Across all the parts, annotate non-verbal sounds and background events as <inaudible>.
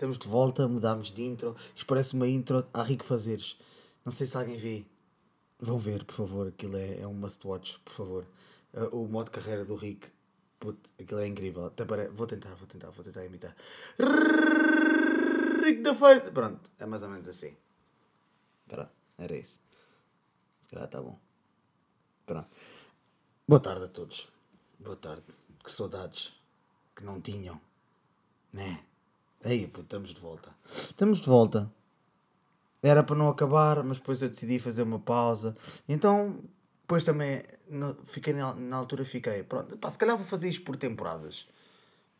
Estamos de volta, mudámos de intro. Isto parece uma intro a Rico Fazeres. Não sei se alguém vê. Vão ver, por favor. Aquilo é, é um must watch, por favor. Uh, o modo carreira do Rick. Puto, aquilo é incrível. Até pare... Vou tentar, vou tentar, vou tentar imitar. Rick da Face. Pronto, é mais ou menos assim. Pronto, era isso. Se calhar está bom. Pronto. Boa tarde a todos. Boa tarde. Que saudades que não tinham. Né? Aí, estamos de volta. Estamos de volta. Era para não acabar, mas depois eu decidi fazer uma pausa. Então, depois também, no, fiquei na, na altura, fiquei. Pronto, pá, se calhar vou fazer isto por temporadas.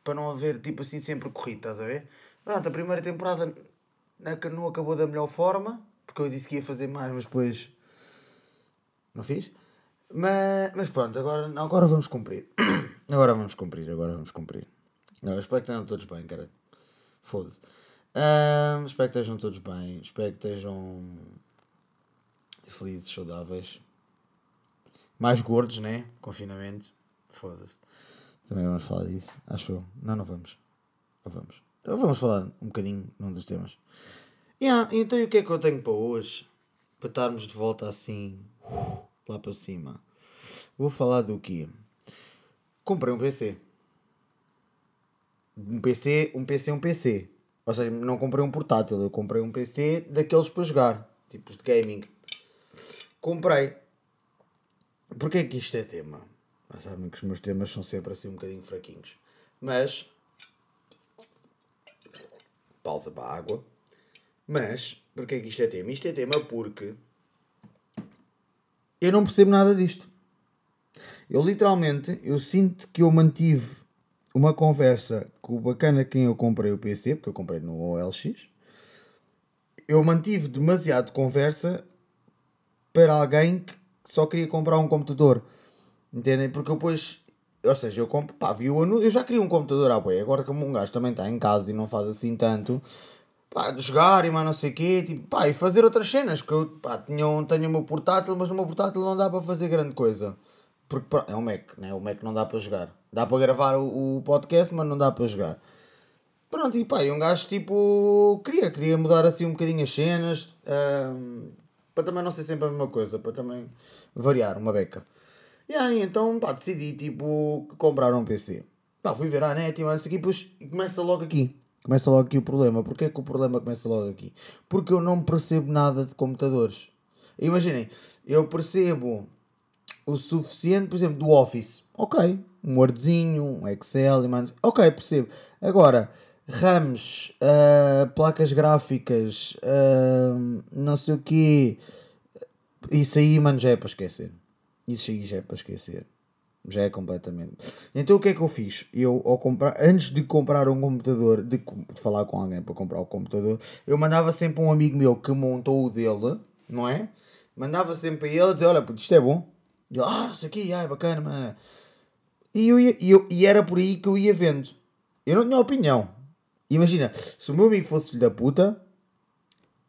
Para não haver, tipo assim, sempre corrido, estás a ver? Pronto, a primeira temporada não acabou da melhor forma, porque eu disse que ia fazer mais, mas depois não fiz. Mas, mas pronto, agora, <clears throat> agora vamos cumprir. Agora vamos cumprir, agora vamos cumprir. Espero que estejam todos bem, cara. Foda-se. Um, espero que estejam todos bem. Espero que estejam felizes, saudáveis. Mais gordos, né? Confinamento. Foda-se. Também vamos falar disso, acho eu. Não, não vamos. Ou vamos. Então vamos falar um bocadinho num dos temas. Yeah, então e o que é que eu tenho para hoje? Para estarmos de volta assim, uh, lá para cima. Vou falar do quê? Comprei um PC. Um PC, um PC, um PC. Ou seja, não comprei um portátil, eu comprei um PC daqueles para jogar, tipos de gaming. Comprei. Porquê é que isto é tema? Já sabem que os meus temas são sempre assim um bocadinho fraquinhos. Mas. Pausa para a água. Mas, porquê é que isto é tema? Isto é tema porque. Eu não percebo nada disto. Eu literalmente, eu sinto que eu mantive uma conversa o bacana quem eu comprei o PC, porque eu comprei no OLX. Eu mantive demasiado conversa para alguém que só queria comprar um computador. Entendem? Porque eu depois, ou seja, eu compro, pá, vi o anúncio, eu já queria um computador à boia. Agora que um gajo também está em casa e não faz assim tanto, pá, de jogar e mais não sei o quê, tipo, pá, e fazer outras cenas. Porque eu, pá, tenho, o meu portátil, mas no meu portátil não dá para fazer grande coisa. Porque é um Mac, né? O Mac não dá para jogar. Dá para gravar o, o podcast, mas não dá para jogar. Pronto, e pá, e um gajo tipo. Queria, queria mudar assim um bocadinho as cenas. Para também não ser sempre a mesma coisa, para também variar uma beca. E aí então pá, decidi tipo comprar um PC. Pá, fui ver a net e mais aqui, depois começa logo aqui. Começa logo aqui o problema. Porquê que o problema começa logo aqui? Porque eu não percebo nada de computadores. Imaginem, eu percebo o suficiente, por exemplo, do Office. Ok, um Wordzinho, um Excel, e ok, percebo. Agora, RAMs, uh, placas gráficas, uh, não sei o quê, isso aí, mano, já é para esquecer. Isso aí já é para esquecer. Já é completamente. Então o que é que eu fiz? Eu, ao comprar, antes de comprar um computador, de, de falar com alguém para comprar o computador, eu mandava sempre um amigo meu que montou o dele, não é? Mandava sempre a ele dizer: Olha, puto, isto é bom, e eu, ah, não sei o quê, ah, é bacana, mas... E, eu ia, e, eu, e era por aí que eu ia vendo. Eu não tinha opinião. Imagina, se o meu amigo fosse filho da puta,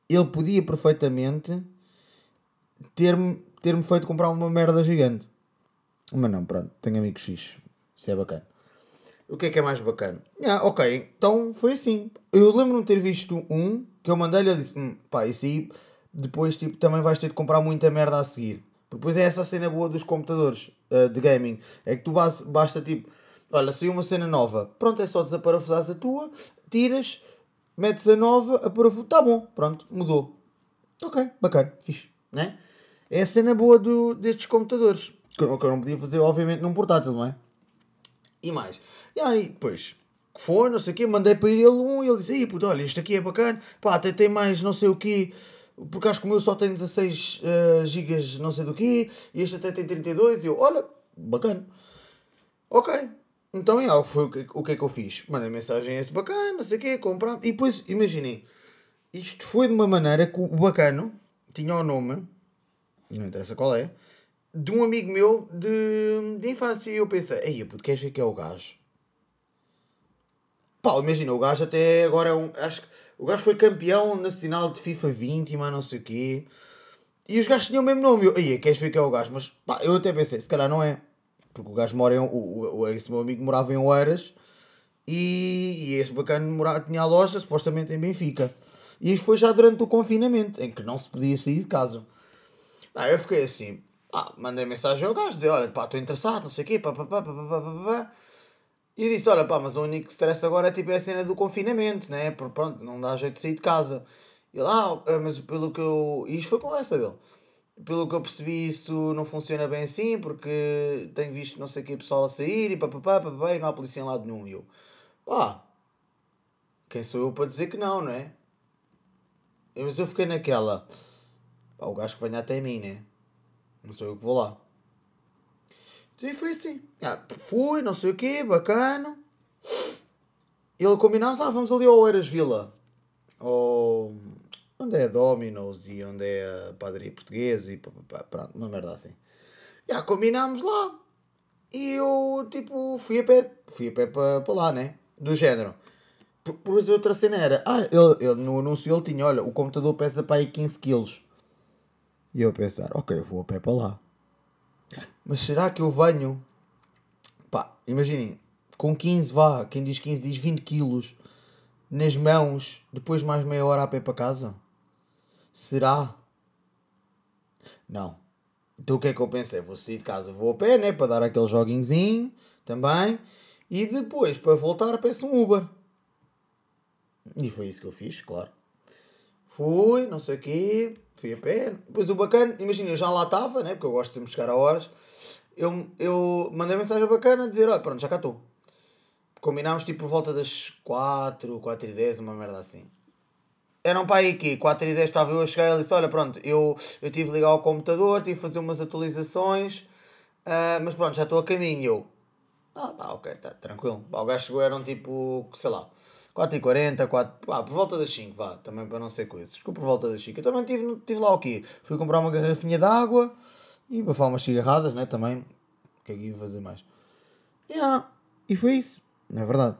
ele podia perfeitamente ter-me ter -me feito comprar uma merda gigante. Mas não, pronto, tenho amigos fixos. Isso é bacana. O que é que é mais bacana? Ah, ok, então foi assim. Eu lembro-me de ter visto um que eu mandei-lhe e disse: hm, pá, isso aí depois tipo, também vais ter de comprar muita merda a seguir. Depois é essa cena boa dos computadores uh, de gaming. É que tu basta, basta tipo, olha, saiu uma cena nova. Pronto, é só desaparafusar a tua, tiras, metes a nova, a parafuso. Tá bom, pronto, mudou. Ok, bacana, fixe, né? É a cena boa do, destes computadores. Que eu, que eu não podia fazer, obviamente, num portátil, não é? E mais. E aí, depois, foi, não sei o quê, mandei para ele um e ele disse: Ei, puto, olha, isto aqui é bacana, pá, até tem mais não sei o quê porque acho que o meu só tem 16 uh, gigas não sei do quê, e este até tem 32, e eu, olha, bacana. Ok, então yeah, foi o que, o que é que eu fiz? Mandei mensagem a esse bacana, não sei o quê, comprar, e depois, imaginem, isto foi de uma maneira que o bacano tinha o nome, não interessa qual é, de um amigo meu de, de infância, e eu pensei, ei, puto, queres ver que é o gajo? Pá, imagina, o gajo até agora é um, acho que o gajo foi campeão nacional de FIFA 20 e mais não sei o quê. E os gajos tinham o mesmo nome. Eu, aí, queres ver que é o gajo? Mas pá, eu até pensei, se calhar não é. Porque o gajo mora em. O, o, esse meu amigo morava em Oeiras e, e esse bacana morava, tinha a loja supostamente em Benfica. E isto foi já durante o confinamento, em que não se podia sair de casa. Eu fiquei assim, ah, mandei mensagem ao gajo, dizer, olha, pá, estou interessado, não sei o quê, pá, pá, pá, pá, pá, pá, pá. E disse, olha, pá, mas o único stress agora é tipo é a cena do confinamento, né? Porque pronto, não dá jeito de sair de casa. E ele, ah, mas pelo que eu... E isto foi conversa dele. Pelo que eu percebi, isso não funciona bem assim, porque tenho visto não sei o que pessoal a sair e pá, pá, pá, pá, pá, e não há polícia em lado nenhum. E eu, pá, quem sou eu para dizer que não, não é? Mas eu fiquei naquela, pá, o gajo que venha até mim, né? Não sou eu que vou lá. E foi assim. Ah, fui, não sei o quê, bacana. Ele combinámos, ah, vamos ali ao Eiras Vila. Ou onde é a Dominos e onde é a padaria portuguesa e pronto, uma merda assim. Já combinámos lá. E eu, tipo, fui a pé, fui a pé para lá, né? Do género. Por, por outra cena era, ah, ele, ele, no anúncio ele tinha, olha, o computador pesa para aí 15 quilos. E eu pensar, ok, eu vou a pé para lá. Mas será que eu venho? Pá, imaginem, com 15 vá, quem diz 15 diz 20 quilos nas mãos, depois mais meia hora a pé para casa? Será? Não. Então o que é que eu pensei? Vou sair de casa, vou a pé, né? Para dar aquele joguinhozinho também. E depois, para voltar, peço um Uber. E foi isso que eu fiz, claro. Fui, não sei o quê, fui a pé. Depois o bacana, imagina, eu já lá estava, né? Porque eu gosto de me chegar a horas. Eu, eu mandei mensagem bacana a dizer: olha, pronto, já cá estou. Combinámos tipo por volta das 4, 4 e 10, uma merda assim. Eram para aí que 4 e 10 estava eu a chegar e disse: Olha, pronto, eu, eu tive de ligar ao computador, tive de fazer umas atualizações, uh, mas pronto, já estou a caminho. Eu, ah, pá, ok, tá, tranquilo. o gajo chegou, eram tipo, sei lá, 4h40, 4, pá, por volta das 5, vá, também para não ser coisas. Desculpa, por volta das 5. Eu também tive, tive lá o quê? Fui comprar uma garrafinha de água e para falar umas cigarradas, né? Também, o que é que ia fazer mais? Yeah. E foi isso, não é verdade.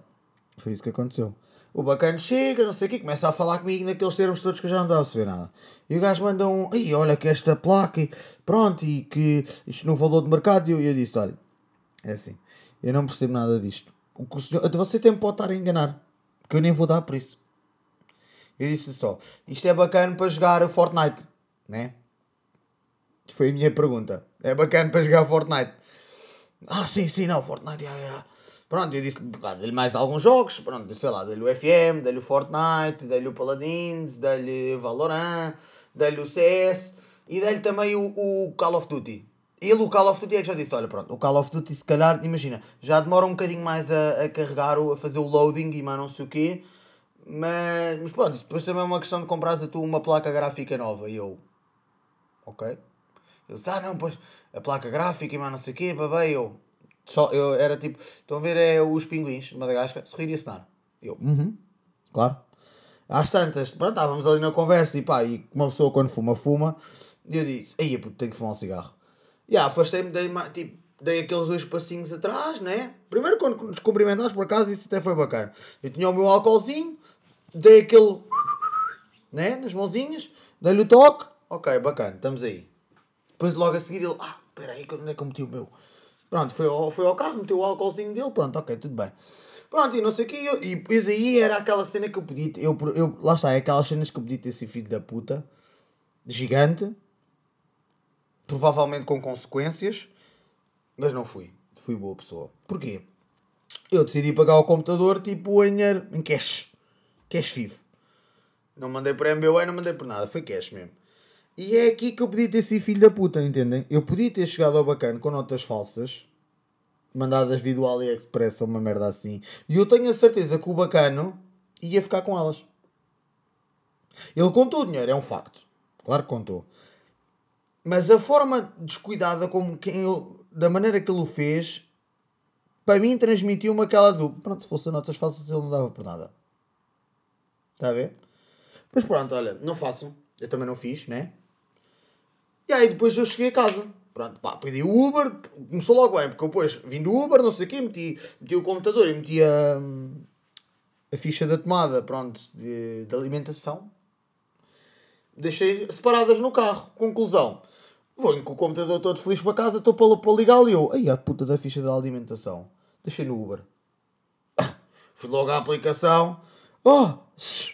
Foi isso que aconteceu. O bacana chega, não sei o quê, começa a falar comigo naqueles termos todos que eu já não estava a perceber nada. E o gajo manda um, Ei, olha que esta placa, pronto, e que isto não valor de mercado. E eu, eu disse, olha, é assim, eu não percebo nada disto. O que o senhor, você tem pode estar a enganar que eu nem vou dar por isso. Eu disse só, isto é bacana para jogar Fortnite, né? Foi a minha pergunta. É bacana para jogar Fortnite. Ah, sim, sim, não, Fortnite, yeah, yeah. Pronto, eu disse, dei-lhe mais alguns jogos, pronto, sei lá, dei-lhe o FM, dei-lhe o Fortnite, dei-lhe o Paladins, dei-lhe Valorant, dei-lhe o CS e dei-lhe também o, o Call of Duty. Ele, o Call of Duty, é que já disse: olha, pronto, o Call of Duty, se calhar, imagina, já demora um bocadinho mais a, a carregar, a fazer o loading e mais não sei o quê, mas, mas pronto, depois também é uma questão de comprares a tu uma placa gráfica nova. E eu, ok. Ele disse: ah, não, pois, a placa gráfica e mais não sei o quê, babei, eu. Só, eu era tipo, estão a ver é, os pinguins de Madagascar, sorrir e acenar. Eu, uhum, claro. Às tantas, pronto, estávamos ali na conversa e pá, e uma pessoa quando fuma, fuma, e eu disse: aí, puto, tenho que fumar um cigarro. Yeah, afastei-me, dei, tipo, dei aqueles dois passinhos atrás, né? Primeiro quando nos cumprimentámos por acaso, isso até foi bacana. Eu tinha o meu álcoolzinho, dei aquele, né? Nas mãozinhas, dei-lhe o toque, ok, bacana, estamos aí. Depois logo a seguir ele, ah, espera aí, onde é que eu meti o meu? Pronto, foi ao, foi ao carro, meteu o álcoolzinho dele, pronto, ok, tudo bem. Pronto, e não sei o quê, e depois aí era aquela cena que eu podia, eu, eu, lá está, é aquelas cenas que eu podia ter sido filho da puta, gigante, provavelmente com consequências, mas não fui. Fui boa pessoa. Porquê? Eu decidi pagar o computador tipo em em cash. Cash vivo. Não mandei por MBWay, não mandei por nada, foi cash mesmo. E é aqui que eu podia ter sido filho da puta, entendem? Eu podia ter chegado ao bacana com notas falsas, mandadas via do AliExpress ou uma merda assim, e eu tenho a certeza que o bacano ia ficar com elas. Ele contou o dinheiro, é um facto. Claro que contou. Mas a forma descuidada como quem ele, da maneira que ele o fez, para mim transmitiu-me aquela do pronto, se fosse notas falsas ele não dava por nada. Está a ver? Mas pronto, olha, não façam. Eu também não fiz, né? E aí depois eu cheguei a casa. Pronto, pá, pedi o Uber, começou logo bem, porque depois vim do Uber, não sei o quê, meti, meti o computador e meti a, a ficha da tomada, pronto, de, de alimentação. Deixei separadas no carro. Conclusão Vou com o computador todo feliz para casa, estou para, para ligá-lo e eu, ai a puta da ficha da alimentação. Deixei no Uber. <coughs> Fui logo à aplicação. Oh,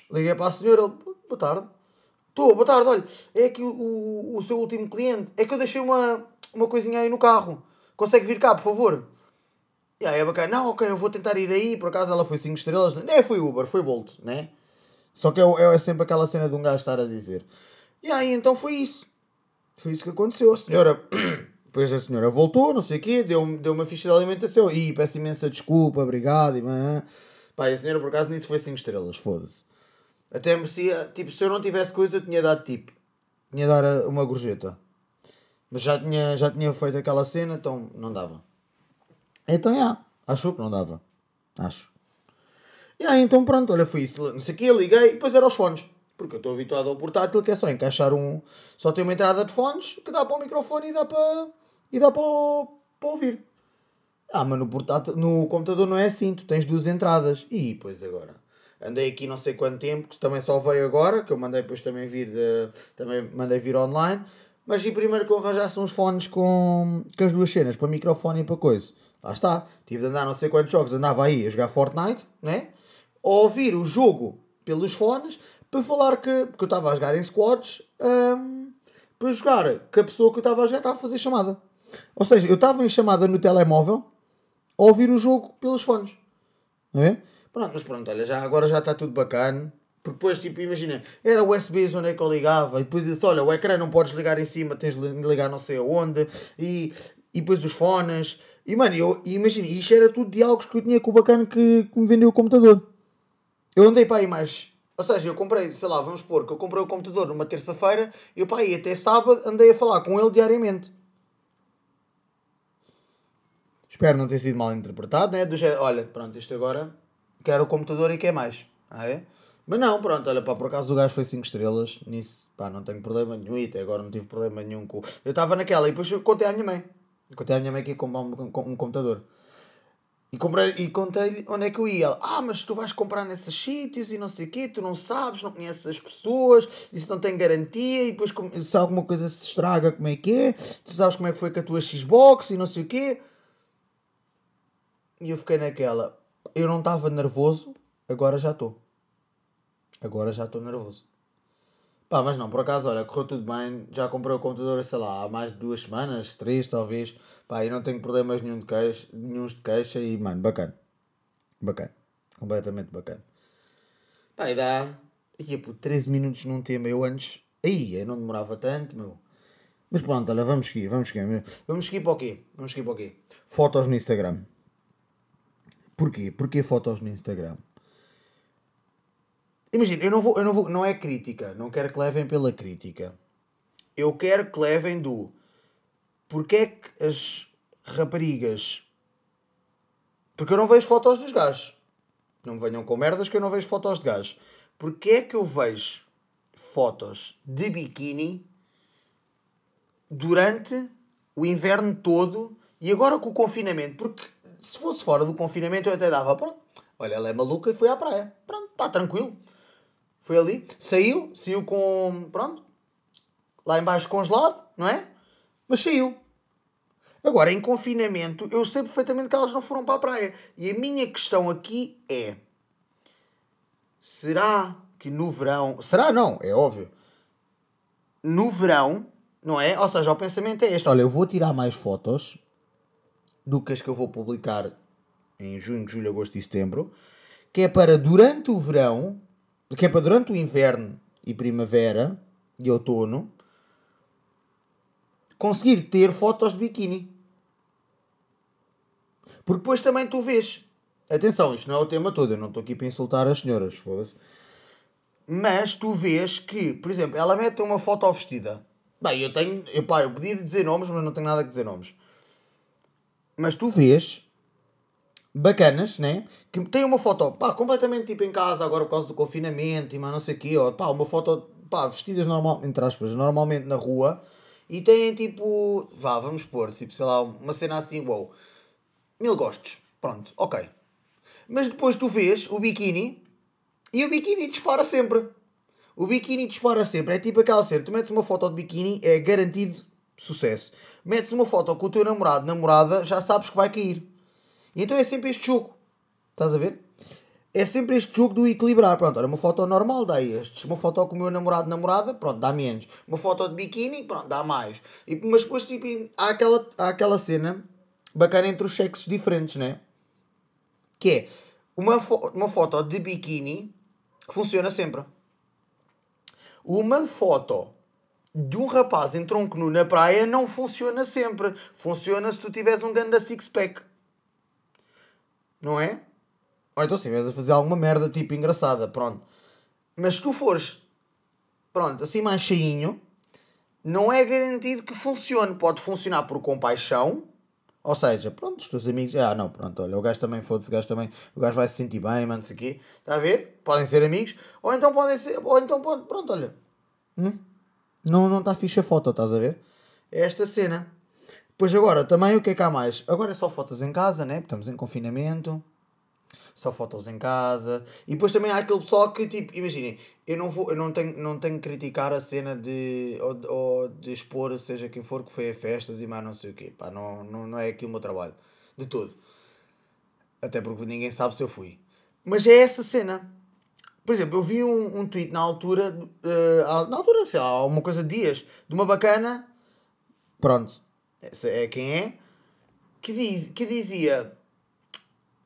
liguei para a senhora, boa tarde. Estou, boa tarde, olha, é aqui o, o, o, seu último cliente. É que eu deixei uma, uma coisinha aí no carro. Consegue vir cá, por favor? E aí é bacana, não, ok, eu vou tentar ir aí, por acaso ela foi 5 estrelas. Nem foi Uber, foi Bolt, né? Só que é, é sempre aquela cena de um gajo estar a dizer. E aí então foi isso. Foi isso que aconteceu. A senhora. <clears throat> Depois a senhora voltou, não sei o quê, deu, deu uma ficha de alimentação. E peço imensa desculpa, obrigado. E, pá, a senhora por acaso nisso foi 5 estrelas, foda-se. Até merecia. Tipo, se eu não tivesse coisa, eu tinha dado tipo. Tinha dado uma gorjeta. Mas já tinha, já tinha feito aquela cena, então não dava. Então, já. Yeah, achou que não dava. Acho. E aí, então pronto, olha, foi isso. Não sei o quê, liguei e depois era os fones. Porque eu estou habituado ao portátil que é só encaixar um. Só tem uma entrada de fones que dá para o microfone e dá para. e dá para, para ouvir. Ah, mas no portátil, no computador não é assim, tu tens duas entradas. E pois agora. Andei aqui não sei quanto tempo, que também só veio agora, que eu mandei depois também vir de. também mandei vir online. Mas e primeiro que eu arranjasse uns fones com, com as duas cenas, para microfone e para coisa. Lá está. Tive de andar não sei quantos jogos, andava aí a jogar Fortnite, né? Ouvir o jogo pelos fones, para falar que. Porque eu estava a jogar em squads, um, para jogar que a pessoa que eu estava a jogar estava a fazer chamada. Ou seja, eu estava em chamada no telemóvel a ouvir o jogo pelos fones. Não é? Pronto, mas pronto, olha, já, agora já está tudo bacana. Porque depois, tipo, imagina, era USB onde é que eu ligava, e depois disse, olha, o ecrã não podes ligar em cima, tens de ligar não sei aonde, e, e depois os fones. E, mano, eu, imagina, isto era tudo diálogos que eu tinha com o bacana que, que me vendeu o computador. Eu andei para aí mais ou seja, eu comprei, sei lá, vamos supor que eu comprei o computador numa terça-feira e eu pá, até sábado andei a falar com ele diariamente. Espero não ter sido mal interpretado, né? Do olha, pronto, isto agora quero o computador e quer mais. Ah, é? Mas não, pronto, olha, pá, por acaso o gajo foi 5 estrelas, nisso, pá, não tenho problema nenhum e até agora não tive problema nenhum com. Eu estava naquela e depois eu contei à minha mãe. Contei à minha mãe que ia comprar um, um computador. E, e contei-lhe onde é que eu ia. Ela, ah, mas tu vais comprar nesses sítios e não sei o quê, tu não sabes, não conheces as pessoas, isso não tem garantia, e depois se alguma coisa se estraga, como é que é, tu sabes como é que foi com a tua Xbox e não sei o quê. E eu fiquei naquela, eu não estava nervoso, agora já estou. Agora já estou nervoso. Pá, mas não, por acaso, olha, correu tudo bem. Já comprei o computador, sei lá, há mais de duas semanas, três talvez. Pá, e não tenho problemas nenhum de queixa, nenhum de queixa e, mano, bacana. Bacana. Completamente bacana. Pá, e dá. Ia por 13 minutos num tema. Eu antes. Aí, eu não demorava tanto, meu. Mas pronto, olha, vamos seguir, vamos seguir. Vamos seguir para o quê? Vamos seguir para o quê? Fotos no Instagram. Porquê? Porquê fotos no Instagram? Imagina, eu não vou, eu não vou, não é crítica, não quero que levem pela crítica. Eu quero que levem do porque é que as raparigas. Porque eu não vejo fotos dos gajos. Não me venham com merdas que eu não vejo fotos de gajos. Porque é que eu vejo fotos de biquíni durante o inverno todo e agora com o confinamento? Porque se fosse fora do confinamento eu até dava, pronto, olha, ela é maluca e foi à praia. Pronto, está tranquilo. Foi ali, saiu, saiu com. Pronto. Lá embaixo congelado, não é? Mas saiu. Agora, em confinamento, eu sei perfeitamente que elas não foram para a praia. E a minha questão aqui é: será que no verão. Será não, é óbvio. No verão, não é? Ou seja, o pensamento é este: olha, eu vou tirar mais fotos do que as que eu vou publicar em junho, julho, agosto e setembro, que é para durante o verão que é para durante o inverno e primavera e outono conseguir ter fotos de biquíni. Porque depois também tu vês. Atenção, isto não é o tema todo, eu não estou aqui para insultar as senhoras, foda-se. Mas tu vês que, por exemplo, ela mete uma foto vestida. Bem, eu tenho. Eu, pá, eu podia dizer nomes, mas não tenho nada a dizer nomes. Mas tu vês bacanas, né? Que tem uma foto, pá, completamente tipo em casa, agora por causa do confinamento e mais não sei o quê, ó, pá, uma foto, pá, vestidas normal, entre aspas, normalmente na rua e têm tipo, vá, vamos pôr, tipo, sei lá, uma cena assim, wow, mil gostos, pronto, ok. Mas depois tu vês o biquíni e o biquíni dispara sempre. O biquíni dispara sempre, é tipo aquela cena, tu metes uma foto de biquíni, é garantido Sucesso. Metes uma foto com o teu namorado, namorada, já sabes que vai cair. Então é sempre este jogo. Estás a ver? É sempre este jogo do equilibrar. Pronto, olha, uma foto normal dá estes. Uma foto com o meu namorado, namorada, pronto, dá menos. Uma foto de biquíni, pronto, dá mais. E, mas depois, tipo, há aquela, há aquela cena bacana entre os sexos diferentes, né? Que é uma, fo uma foto de biquíni que funciona sempre. Uma foto de um rapaz em tronco nu na praia não funciona sempre. Funciona se tu tiveres um ganda six-pack. Não é? Ou então se estiveres a fazer alguma merda tipo engraçada, pronto. Mas se tu fores, pronto, assim mais cheinho, não é garantido que funcione. Pode funcionar por compaixão, ou seja, pronto, os teus amigos, ah não, pronto, olha, o gajo também foda-se, o gajo também, o gajo vai se sentir bem, mano, isso aqui, está a ver? Podem ser amigos, ou então podem ser, ou então pronto, olha, hum? não não está fixe a foto, estás a ver? É esta cena. Pois agora, também o que é que há mais? Agora é só fotos em casa, né? Estamos em confinamento só fotos em casa. E depois também há aquele pessoal que, tipo, imaginem, eu não, vou, eu não, tenho, não tenho que criticar a cena de, ou, ou de expor, seja quem for, que foi a festas e mais não sei o quê. Pá, não, não, não é aqui o meu trabalho. De tudo. Até porque ninguém sabe se eu fui. Mas é essa cena. Por exemplo, eu vi um, um tweet na altura, uh, na altura, sei lá, uma coisa de dias, de uma bacana, pronto, essa é quem é, que, diz, que dizia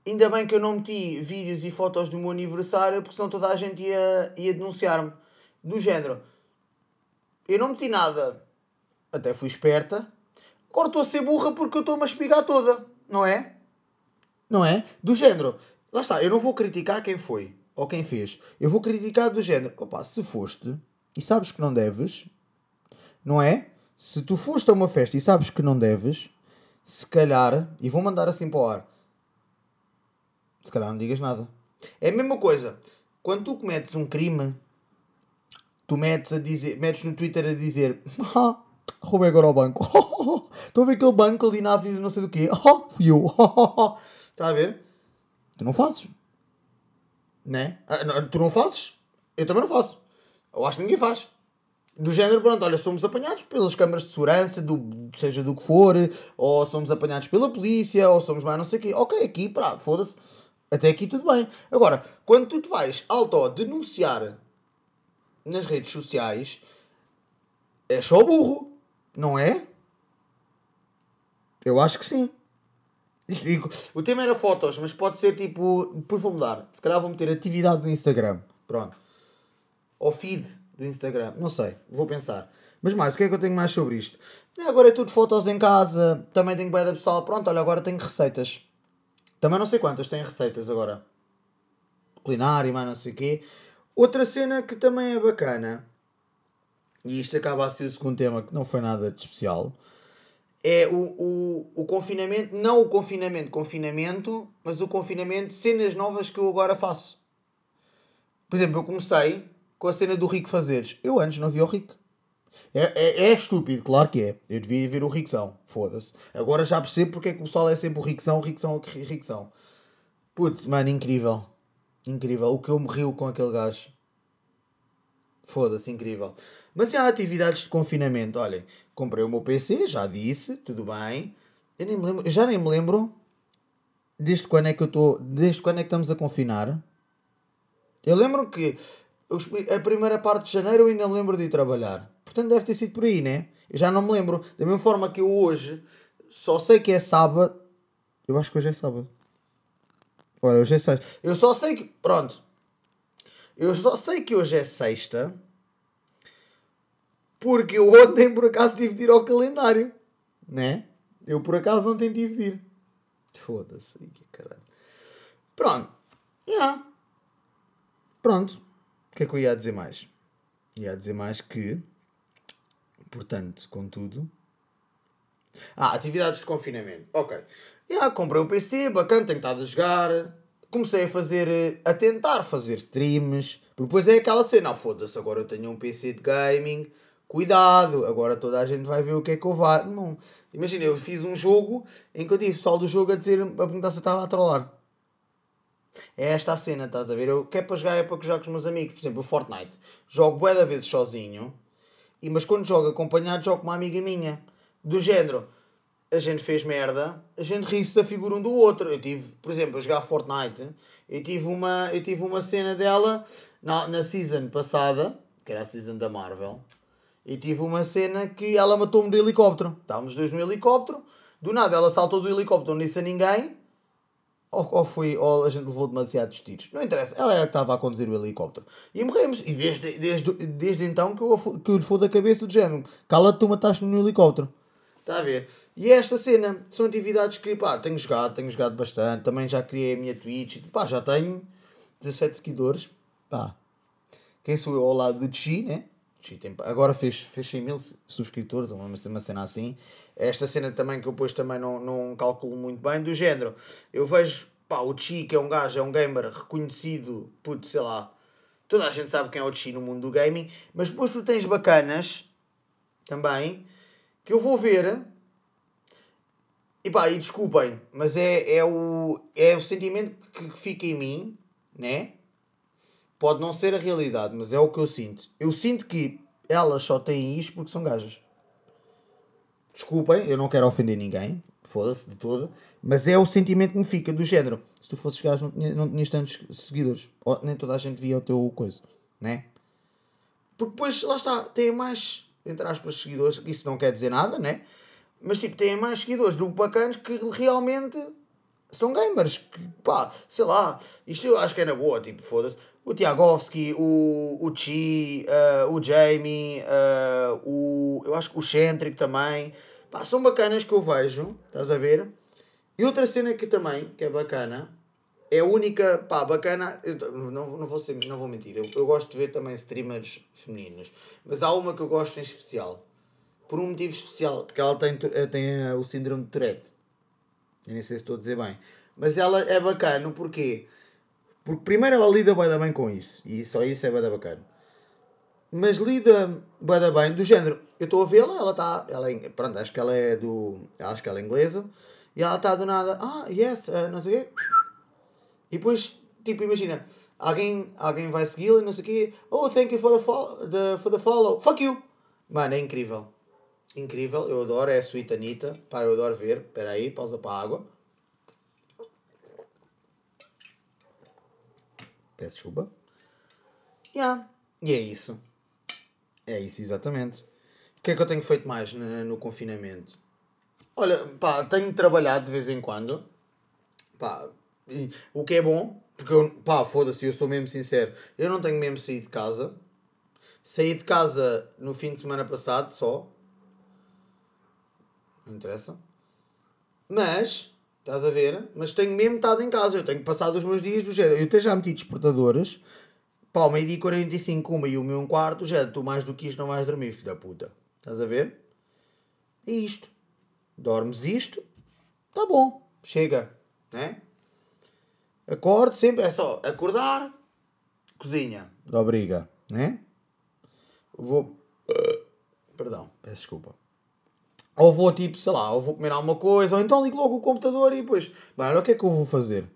Ainda bem que eu não meti vídeos e fotos do meu aniversário, porque senão toda a gente ia, ia denunciar-me. Do género. Eu não meti nada. Até fui esperta. Agora estou a ser burra porque eu estou-me a espigar toda. Não é? Não é? Do género. Lá está, eu não vou criticar quem foi ou quem fez. Eu vou criticar do género. Opa, se foste e sabes que não deves, não é? Se tu foste a uma festa e sabes que não deves, se calhar, e vou mandar assim para o ar, se calhar não digas nada. É a mesma coisa. Quando tu cometes um crime, tu metes, a dizer, metes no Twitter a dizer ah, roubei agora ao banco. <laughs> Estou a ver aquele banco ali na avenida não sei do quê. <laughs> Fui eu. <laughs> Está a ver? Tu não fazes. Né? Ah, não, tu não fazes? Eu também não faço. Eu acho que ninguém faz. Do género, pronto, olha, somos apanhados pelas câmaras de segurança, do, seja do que for, ou somos apanhados pela polícia, ou somos mais não sei o quê. Ok, aqui, pá, foda-se. Até aqui tudo bem. Agora, quando tu te vais auto-denunciar nas redes sociais, é só burro, não é? Eu acho que sim. O tema era fotos, mas pode ser tipo. Depois vou mudar. Se calhar vou meter atividade no Instagram. Pronto. Ou feed do Instagram. Não sei. Vou pensar. Mas mais, o que é que eu tenho mais sobre isto? Agora é tudo fotos em casa. Também tenho da pessoal. Pronto, olha, agora tenho receitas. Também não sei quantas têm receitas agora. Culinária, mas não sei o quê. Outra cena que também é bacana, e isto acaba a ser o segundo tema que não foi nada de especial, é o, o, o confinamento, não o confinamento, confinamento, mas o confinamento, cenas novas que eu agora faço. Por exemplo, eu comecei com a cena do Rico Fazeres. Eu antes não via o Rico. É, é, é, estúpido, claro que é. Eu devia ver o Rixão, foda-se. Agora já percebo porque é que o pessoal é sempre o Rixão, o Rixão, o Rixão. Putz, mano, incrível. Incrível. O que eu me rio com aquele gajo. Foda-se, incrível. Mas há atividades de confinamento. Olhem, comprei o meu PC, já disse, tudo bem. Eu nem me lembro, já nem me lembro desde quando é que eu estou. Desde quando é que estamos a confinar. Eu lembro que a primeira parte de janeiro eu ainda me lembro de ir trabalhar. Portanto, deve ter sido por aí, né? Eu já não me lembro. Da mesma forma que eu hoje só sei que é sábado. Eu acho que hoje é sábado. Olha, hoje é sexta. Eu só sei que. Pronto. Eu só sei que hoje é sexta. Porque eu ontem por acaso tive de ir ao calendário. Né? Eu por acaso ontem tive de ir. Foda-se. Que caralho. Pronto. Yeah. Pronto. O que é que eu ia dizer mais? Ia dizer mais que Portanto, contudo. Ah, atividades de confinamento. Ok. Já comprei um PC, bacana, tenho estado a jogar. Comecei a fazer, eh, a tentar fazer streams. Depois é aquela cena, não, foda-se, agora eu tenho um PC de gaming. Cuidado, agora toda a gente vai ver o que é que eu vá. Não. Imagina, eu fiz um jogo em que eu tive pessoal do jogo a dizer, a perguntar se eu estava a trollar. É esta a cena, estás a ver? Eu quero para jogar é para que com os meus amigos. Por exemplo, o Fortnite. Jogo bué da vezes sozinho e, mas quando jogo acompanhado, jogo com uma amiga minha. Do género, a gente fez merda, a gente ri-se da figura um do outro. Eu tive, por exemplo, a jogar Fortnite, eu tive uma, eu tive uma cena dela na, na season passada, que era a season da Marvel, e tive uma cena que ela matou-me do helicóptero. Estávamos dois no helicóptero, do nada ela saltou do helicóptero, não disse a ninguém, ou, ou, foi, ou a gente levou demasiados tiros. Não interessa, ela é estava a conduzir o helicóptero. E morremos. E desde, desde, desde então que eu, que eu lhe fui da cabeça do género. Cala-te, tu mataste-me no helicóptero. Está a ver? E esta cena são atividades que, pá, tenho jogado, tenho jogado bastante. Também já criei a minha Twitch. Pá, já tenho 17 seguidores. Pá. Quem sou eu ao lado do Chi, né? Agora fez, fez 100 mil subscritores, uma, uma cena assim. Esta cena também que eu depois também não, não calculo muito bem, do género. Eu vejo, pá, o Chi, que é um gajo, é um gamer reconhecido, puto, sei lá. Toda a gente sabe quem é o Chi no mundo do gaming. Mas depois tu tens bacanas, também, que eu vou ver. E pá, e desculpem, mas é, é, o, é o sentimento que fica em mim, né? Pode não ser a realidade, mas é o que eu sinto. Eu sinto que elas só têm isto porque são gajas. Desculpem, eu não quero ofender ninguém, foda-se de todo, mas é o sentimento que me fica do género. Se tu fosses gajo, não, não tinhas tantos seguidores, ou, nem toda a gente via o teu coisa, né? Porque depois, lá está, têm mais entre aspas, seguidores, isso não quer dizer nada, né? Mas tipo, têm mais seguidores do bacanas que realmente são gamers. Que, pá, sei lá, isto eu acho que é na boa, tipo, foda-se. O Tiagovski, o, o Chi, uh, o Jamie, uh, o, eu acho que o Centric também. Pá, são bacanas que eu vejo, estás a ver? E outra cena que também, que é bacana, é a única, pá, bacana, não, não, vou ser, não vou mentir, eu, eu gosto de ver também streamers femininos, mas há uma que eu gosto em especial, por um motivo especial, porque ela tem, eh, tem o síndrome de Tourette, eu nem sei se estou a dizer bem, mas ela é bacana, porquê? Porque primeiro ela lida bem, bem com isso, e só isso é bem bacana. Mas lida bem, bem do género, eu estou a vê-la, ela está, ela é, pronto, acho que ela é do, acho que ela é inglesa, e ela está do nada, ah, yes, uh, não sei o quê, e depois, tipo, imagina, alguém, alguém vai segui-la não sei o quê. Oh, thank you for the, the, for the follow. Fuck you! Mano, é incrível. Incrível, eu adoro, é a Sweet Anita. Pá, eu adoro ver. Espera aí, pausa para a água. Peço desculpa. Yeah. E é isso. É isso, exatamente. O que é que eu tenho feito mais no, no confinamento? Olha, pá, tenho trabalhado de vez em quando. Pá, o que é bom, porque eu, pá, foda-se, eu sou mesmo sincero, eu não tenho mesmo saído de casa. Saí de casa no fim de semana passado só. Não interessa. Mas, estás a ver? Mas tenho mesmo estado em casa. Eu tenho passado os meus dias do género. Eu até já meti despertadores. Pá, meio-dia 45, uma e uma e um quarto. Já tu mais do que isto não vais dormir, filho da puta. Estás a ver? É isto. Dormes isto. Tá bom. Chega. Né? Acorde sempre, é só acordar, cozinha, obriga, né? Vou. Perdão, peço desculpa. Ou vou tipo, sei lá, ou vou comer alguma coisa, ou então ligo logo o computador e depois, mano, o que é que eu vou fazer?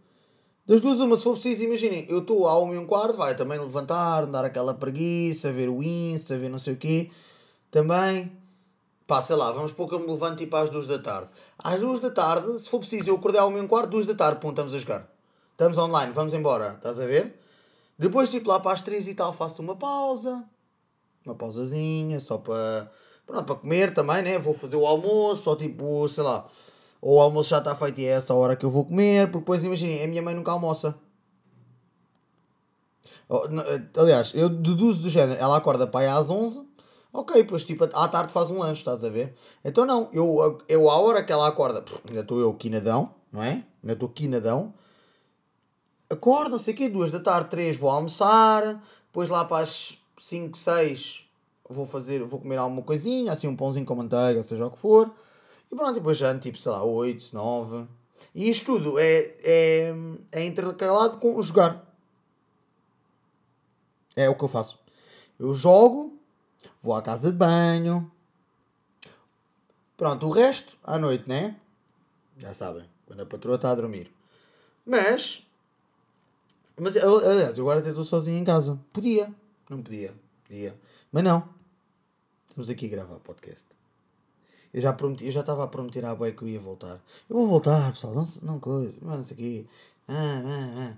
Das duas, uma, se for preciso, imaginem, eu estou a uma e um quarto, vai também levantar, dar aquela preguiça, ver o Insta, ver não sei o quê. Também, pá, sei lá, vamos pôr que eu me levante tipo às duas da tarde. Às duas da tarde, se for preciso, eu acordei a uma e um quarto, duas da tarde, pum, estamos a jogar. Estamos online, vamos embora, estás a ver? Depois, tipo, lá para as três e tal, faço uma pausa. Uma pausazinha, só para. Pronto, para comer também, né? Vou fazer o almoço, ou tipo, sei lá. Ou o almoço já está feito e é essa hora que eu vou comer, porque depois, imaginem, a minha mãe nunca almoça. Eh, aliás, eu deduzo do género, ela acorda para aí às 11, ok, depois tipo à tarde faz um lanche, estás a ver? Então não, eu, eu à hora que ela acorda, ainda estou eu quinadão, não é? Ainda estou quinadão, acordo, não sei o quê, duas da tarde, três vou almoçar, depois lá para as 5, 6 vou fazer, vou comer alguma coisinha, assim um pãozinho com manteiga, seja o que for, e pronto, depois já tipo, sei lá, 8, 9. E isto tudo é, é, é intercalado com jogar. É o que eu faço. Eu jogo, vou à casa de banho. Pronto, o resto à noite, né? Já sabem, quando a patroa está a dormir. Mas mas, aliás, eu agora até estou sozinho em casa. Podia. Não podia. Podia. Mas não. Estamos aqui a gravar podcast. Eu já, prometi, eu já estava a prometer à boia que eu ia voltar. Eu vou voltar, pessoal, não, não coisa, não sei aqui. Ah, ah, ah.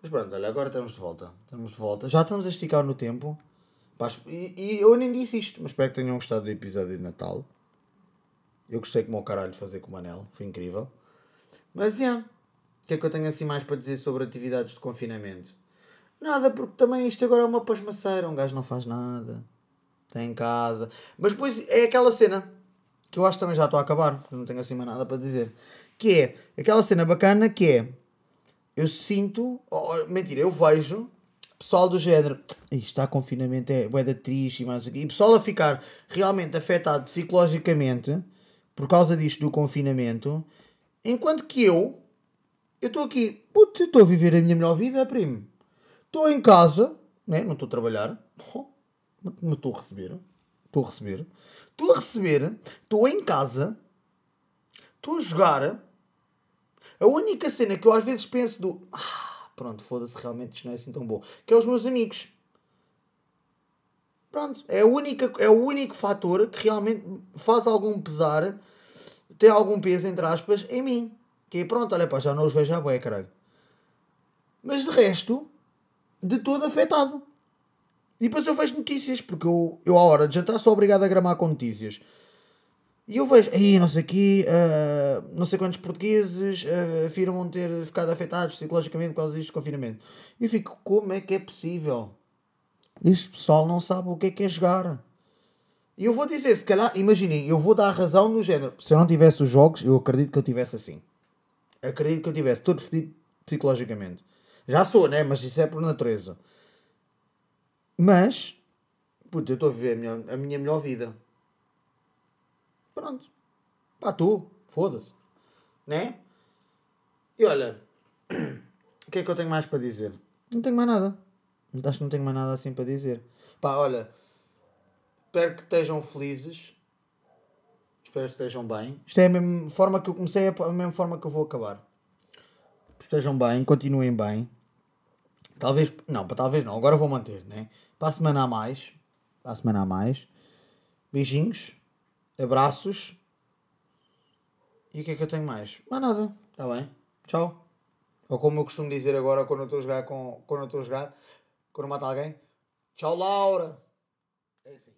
Mas pronto, olha, agora estamos de volta. Estamos de volta. Já estamos a esticar no tempo. E, e eu nem disse isto, mas espero que tenham gostado do episódio de Natal. Eu gostei como o caralho de fazer com o Manel, foi incrível. Mas, é, yeah, o que é que eu tenho assim mais para dizer sobre atividades de confinamento? Nada, porque também isto agora é uma pasmaceira, um gajo não faz nada, está em casa. Mas depois é aquela cena, que eu acho que também já estou a acabar, porque não tenho assim mais nada para dizer. Que é aquela cena bacana que é eu sinto, oh, mentira, eu vejo pessoal do género, está confinamento, é boeda triste e mais aqui, e pessoal a ficar realmente afetado psicologicamente por causa disto do confinamento, enquanto que eu, eu estou aqui, puto, estou a viver a minha melhor vida, primo. Estou em casa, né? não estou a trabalhar, <laughs> mas estou a receber, estou a receber, estou a receber, estou em casa, estou a jogar a única cena que eu às vezes penso do. Ah, pronto, foda-se, realmente isto não é assim tão bom. Que é os meus amigos. Pronto, é, a única, é o único fator que realmente faz algum pesar, tem algum peso, entre aspas, em mim. Que é pronto, olha pá, já não os vejo à boia, caralho. Mas de resto, de todo afetado. E depois eu vejo notícias, porque eu, eu à hora de jantar sou obrigado a gramar com notícias. E eu vejo, aí não sei aqui, uh, não sei quantos portugueses uh, afirmam ter ficado afetados psicologicamente por causa disto confinamento. E fico, como é que é possível? Este pessoal não sabe o que é que é jogar. E eu vou dizer, se calhar, imaginem, eu vou dar razão no género. Se eu não tivesse os jogos, eu acredito que eu tivesse assim. Acredito que eu tivesse todo fedido psicologicamente. Já sou, né? Mas isso é por natureza. Mas, puto, eu estou a viver a minha, a minha melhor vida. Pronto. Pá, tu, foda-se. Né? E olha, <clears throat> o que é que eu tenho mais para dizer? Não tenho mais nada. Acho que não tenho mais nada assim para dizer. Pá, olha, espero que estejam felizes. Espero que estejam bem. Isto é a mesma forma que eu comecei, é a mesma forma que eu vou acabar. Estejam bem, continuem bem. Talvez, não, para talvez não, agora vou manter, né? Para a semana a mais. Para a semana a mais. Beijinhos abraços. E o que é que eu tenho mais? Mais nada, está bem? Tchau. Ou como eu costumo dizer agora quando eu estou a jogar com. Quando eu estou a jogar, quando mato alguém. Tchau, Laura! É assim.